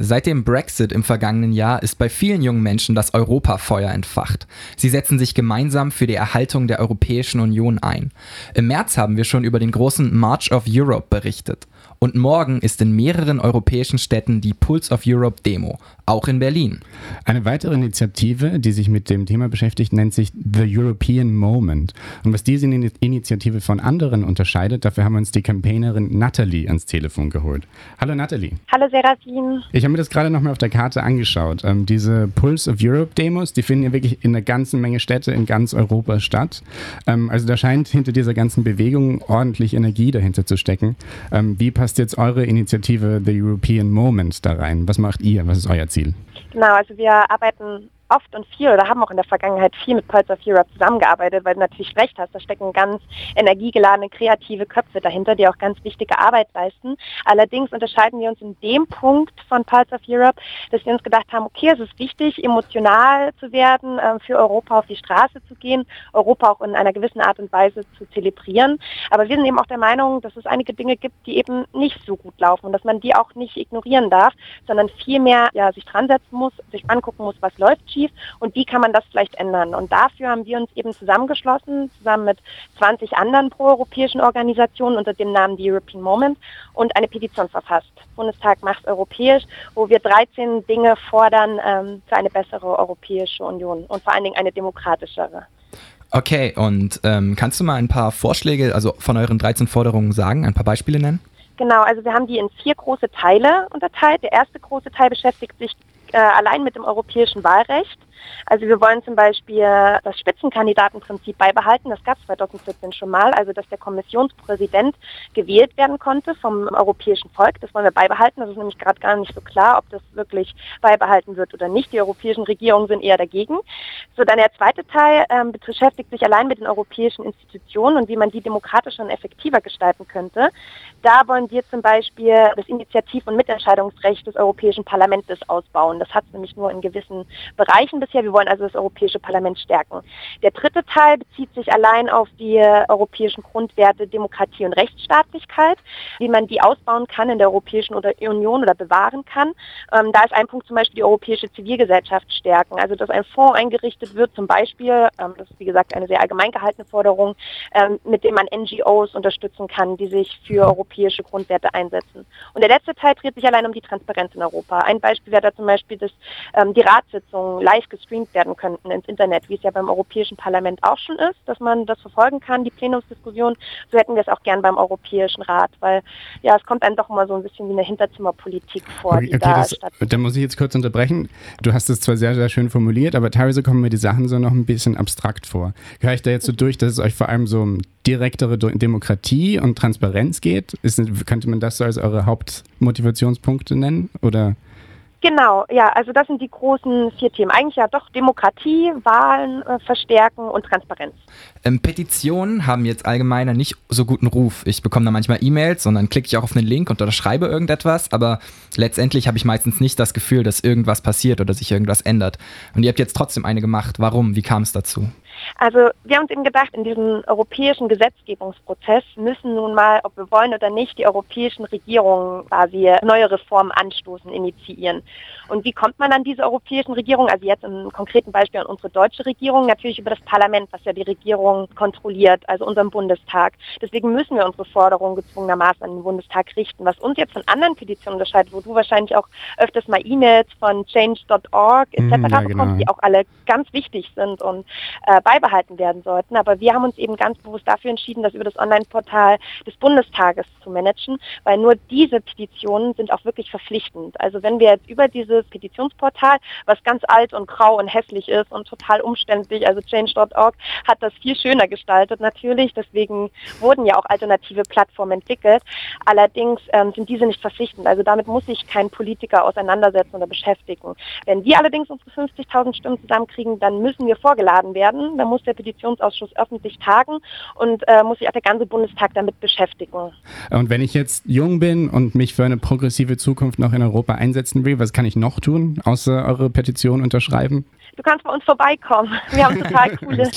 Seit dem Brexit im vergangenen Jahr ist bei vielen jungen Menschen das Europafeuer entfacht. Sie setzen sich gemeinsam für die Erhaltung der Europäischen Union ein. Im März haben wir schon über den großen March of Europe berichtet. Und morgen ist in mehreren europäischen Städten die Pulse of Europe Demo, auch in Berlin. Eine weitere Initiative, die sich mit dem Thema beschäftigt, nennt sich The European Moment. Und was diese Initiative von anderen unterscheidet, dafür haben wir uns die Campaignerin Natalie ans Telefon geholt. Hallo Natalie. Hallo Serafin. Ich habe mir das gerade nochmal auf der Karte angeschaut. Ähm, diese Pulse of Europe Demos, die finden ja wirklich in einer ganzen Menge Städte in ganz Europa statt. Ähm, also da scheint hinter dieser ganzen Bewegung ordentlich Energie dahinter zu stecken. Ähm, wie passt jetzt eure Initiative The European Moment da rein? Was macht ihr? Was ist euer Ziel? Genau, also wir arbeiten oft und viel oder haben auch in der Vergangenheit viel mit Pulse of Europe zusammengearbeitet, weil du natürlich recht hast, da stecken ganz energiegeladene, kreative Köpfe dahinter, die auch ganz wichtige Arbeit leisten. Allerdings unterscheiden wir uns in dem Punkt von Pulse of Europe, dass wir uns gedacht haben, okay, es ist wichtig, emotional zu werden, äh, für Europa auf die Straße zu gehen, Europa auch in einer gewissen Art und Weise zu zelebrieren. Aber wir sind eben auch der Meinung, dass es einige Dinge gibt, die eben nicht so gut laufen und dass man die auch nicht ignorieren darf, sondern vielmehr ja, sich dran setzen muss, sich angucken muss, was läuft schief und wie kann man das vielleicht ändern. Und dafür haben wir uns eben zusammengeschlossen, zusammen mit 20 anderen proeuropäischen Organisationen unter dem Namen The European Moment und eine Petition verfasst. Bundestag macht europäisch, wo wir 13 Dinge fordern ähm, für eine bessere Europäische Union und vor allen Dingen eine demokratischere. Okay, und ähm, kannst du mal ein paar Vorschläge, also von euren 13 Forderungen sagen, ein paar Beispiele nennen? Genau, also wir haben die in vier große Teile unterteilt. Der erste große Teil beschäftigt sich äh, allein mit dem europäischen Wahlrecht. Also wir wollen zum Beispiel das Spitzenkandidatenprinzip beibehalten. Das gab es 2014 schon mal, also dass der Kommissionspräsident gewählt werden konnte vom europäischen Volk. Das wollen wir beibehalten. Das ist nämlich gerade gar nicht so klar, ob das wirklich beibehalten wird oder nicht. Die europäischen Regierungen sind eher dagegen. So, dann der zweite Teil ähm, beschäftigt sich allein mit den europäischen Institutionen und wie man die demokratischer und effektiver gestalten könnte. Da wollen wir zum Beispiel das Initiativ- und Mitentscheidungsrecht des Europäischen Parlaments ausbauen. Das hat es nämlich nur in gewissen Bereichen bisher. Wir wollen also das Europäische Parlament stärken. Der dritte Teil bezieht sich allein auf die europäischen Grundwerte Demokratie und Rechtsstaatlichkeit, wie man die ausbauen kann in der Europäischen Union oder bewahren kann. Ähm, da ist ein Punkt zum Beispiel die europäische Zivilgesellschaft stärken. Also dass ein Fonds eingerichtet wird, zum Beispiel, ähm, das ist wie gesagt eine sehr allgemein gehaltene Forderung, ähm, mit dem man NGOs unterstützen kann, die sich für europäische Grundwerte einsetzen. Und der letzte Teil dreht sich allein um die Transparenz in Europa. Ein Beispiel wäre da zum Beispiel, dass ähm, die Ratssitzungen live gestreamt werden könnten ins Internet, wie es ja beim Europäischen Parlament auch schon ist, dass man das verfolgen kann, die Plenumsdiskussion. So hätten wir es auch gern beim Europäischen Rat, weil ja, es kommt dann doch immer so ein bisschen wie eine Hinterzimmerpolitik vor, okay, die okay, da das, stattfindet. Da muss ich jetzt kurz unterbrechen. Du hast es zwar sehr, sehr schön formuliert, aber teilweise kommen mir die Sachen so noch ein bisschen abstrakt vor. Höre ich da jetzt so durch, dass es euch vor allem so um direktere Demokratie und Transparenz geht? Ist, könnte man das so als eure Hauptmotivationspunkte nennen? Oder? Genau, ja, also das sind die großen vier Themen. Eigentlich ja doch Demokratie, Wahlen äh, verstärken und Transparenz. Ähm, Petitionen haben jetzt allgemeiner nicht so guten Ruf. Ich bekomme da manchmal E-Mails und dann klicke ich auch auf einen Link und unterschreibe irgendetwas, aber letztendlich habe ich meistens nicht das Gefühl, dass irgendwas passiert oder sich irgendwas ändert. Und ihr habt jetzt trotzdem eine gemacht. Warum? Wie kam es dazu? Also wir haben uns eben gedacht, in diesem europäischen Gesetzgebungsprozess müssen nun mal, ob wir wollen oder nicht, die europäischen Regierungen quasi neue Reformen anstoßen, initiieren. Und wie kommt man an diese europäischen Regierungen? Also jetzt im konkreten Beispiel an unsere deutsche Regierung, natürlich über das Parlament, was ja die Regierung kontrolliert, also unseren Bundestag. Deswegen müssen wir unsere Forderungen gezwungenermaßen an den Bundestag richten. Was uns jetzt von anderen Petitionen unterscheidet, wo du wahrscheinlich auch öfters mal E-Mails von change.org etc. Mhm, ja, bekommst, genau. die auch alle ganz wichtig sind und äh, beibehalten werden sollten. Aber wir haben uns eben ganz bewusst dafür entschieden, das über das Online-Portal des Bundestages zu managen, weil nur diese Petitionen sind auch wirklich verpflichtend. Also wenn wir jetzt über diese dieses Petitionsportal, was ganz alt und grau und hässlich ist und total umständlich. Also change.org hat das viel schöner gestaltet natürlich. Deswegen wurden ja auch alternative Plattformen entwickelt. Allerdings ähm, sind diese nicht verpflichtend. Also damit muss sich kein Politiker auseinandersetzen oder beschäftigen. Wenn wir allerdings unsere 50.000 Stimmen zusammenkriegen, dann müssen wir vorgeladen werden. Da muss der Petitionsausschuss öffentlich tagen und äh, muss sich auch der ganze Bundestag damit beschäftigen. Und wenn ich jetzt jung bin und mich für eine progressive Zukunft noch in Europa einsetzen will, was kann ich noch tun, außer eure Petition unterschreiben? Du kannst bei uns vorbeikommen. Wir haben total coole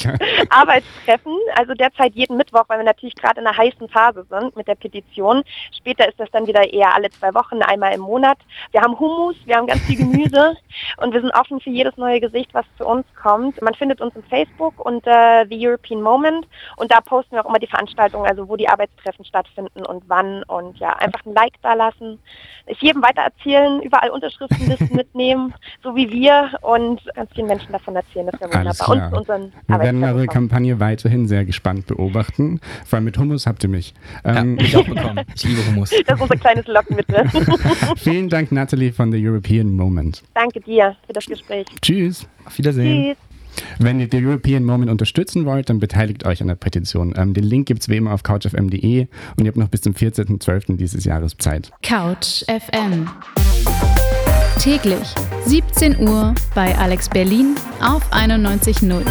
Arbeitstreffen. Also derzeit jeden Mittwoch, weil wir natürlich gerade in einer heißen Phase sind mit der Petition. Später ist das dann wieder eher alle zwei Wochen, einmal im Monat. Wir haben Hummus, wir haben ganz viel Gemüse und wir sind offen für jedes neue Gesicht, was zu uns kommt. Man findet uns im Facebook unter The European Moment und da posten wir auch immer die Veranstaltungen, also wo die Arbeitstreffen stattfinden und wann und ja, einfach ein Like da lassen. Ich jedem weitererzählen, überall Unterschriftenlisten mitnehmen, so wie wir und ganz vielen Menschen davon erzählen. Das wäre wunderbar. Und unseren Wir werden eure Kampagne weiterhin sehr gespannt beobachten. Vor allem mit Hummus habt ihr mich. Ähm, ja, ich auch bekommen. Ich liebe Hummus. Das ist unser kleines Lockmittel. Vielen Dank, Natalie von The European Moment. Danke dir für das Gespräch. Tschüss. Auf Wiedersehen. Tschüss. Wenn ihr The European Moment unterstützen wollt, dann beteiligt euch an der Petition. Ähm, den Link gibt es wie immer auf couchfm.de und ihr habt noch bis zum 14.12. dieses Jahres Zeit. Couch FM. Täglich 17 Uhr bei Alex Berlin auf 91.0.